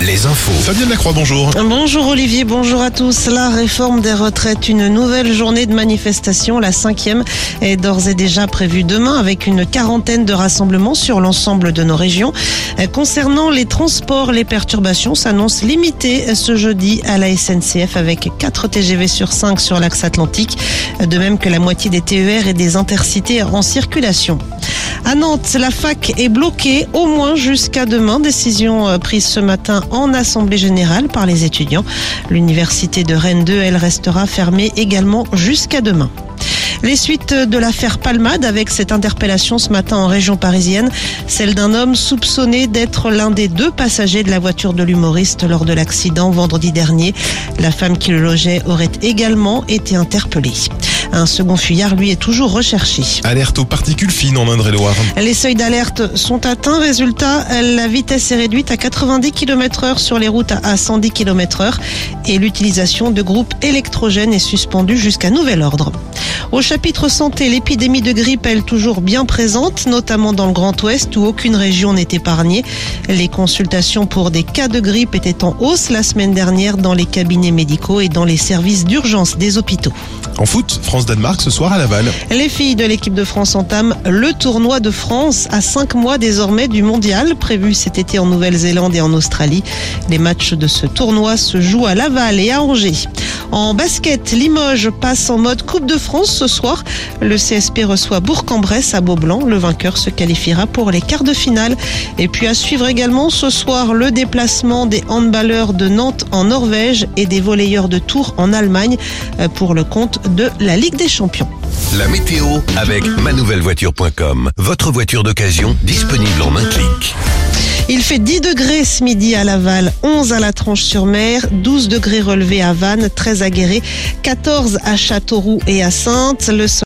les infos. Fabienne Lacroix, bonjour. Bonjour Olivier, bonjour à tous. La réforme des retraites, une nouvelle journée de manifestation, la cinquième, est d'ores et déjà prévue demain avec une quarantaine de rassemblements sur l'ensemble de nos régions. Concernant les transports, les perturbations s'annoncent limitées ce jeudi à la SNCF avec 4 TGV sur 5 sur l'axe atlantique, de même que la moitié des TER et des intercités en circulation. À Nantes, la fac est bloquée au moins jusqu'à demain. Décision euh, prise ce matin en Assemblée générale par les étudiants. L'université de Rennes 2, elle restera fermée également jusqu'à demain. Les suites de l'affaire Palmade avec cette interpellation ce matin en région parisienne, celle d'un homme soupçonné d'être l'un des deux passagers de la voiture de l'humoriste lors de l'accident vendredi dernier. La femme qui le logeait aurait également été interpellée. Un second fuyard, lui, est toujours recherché. Alerte aux particules fines en Indre-et-Loire. Les seuils d'alerte sont atteints. Résultat, la vitesse est réduite à 90 km heure sur les routes à 110 km heure et l'utilisation de groupes électrogènes est suspendue jusqu'à nouvel ordre. Au chapitre santé, l'épidémie de grippe, elle toujours bien présente, notamment dans le Grand Ouest où aucune région n'est épargnée. Les consultations pour des cas de grippe étaient en hausse la semaine dernière dans les cabinets médicaux et dans les services d'urgence des hôpitaux. En foot, France-Danemark ce soir à Laval. Les filles de l'équipe de France entament le tournoi de France à cinq mois désormais du mondial prévu cet été en Nouvelle-Zélande et en Australie. Les matchs de ce tournoi se jouent à Laval et à Angers. En basket, Limoges passe en mode Coupe de France ce soir. Le CSP reçoit Bourg-en-Bresse à Beaublanc. Le vainqueur se qualifiera pour les quarts de finale. Et puis à suivre également ce soir le déplacement des handballeurs de Nantes en Norvège et des volleyeurs de Tours en Allemagne euh, pour le compte de la Ligue des Champions. La météo avec manouvellevoiture.com. Votre voiture d'occasion disponible en un clic. Il fait 10 degrés ce midi à Laval, 11 à la Tranche-sur-Mer, 12 degrés relevés à Vannes, 13 à Guéret, 14 à Châteauroux et à Sainte. Le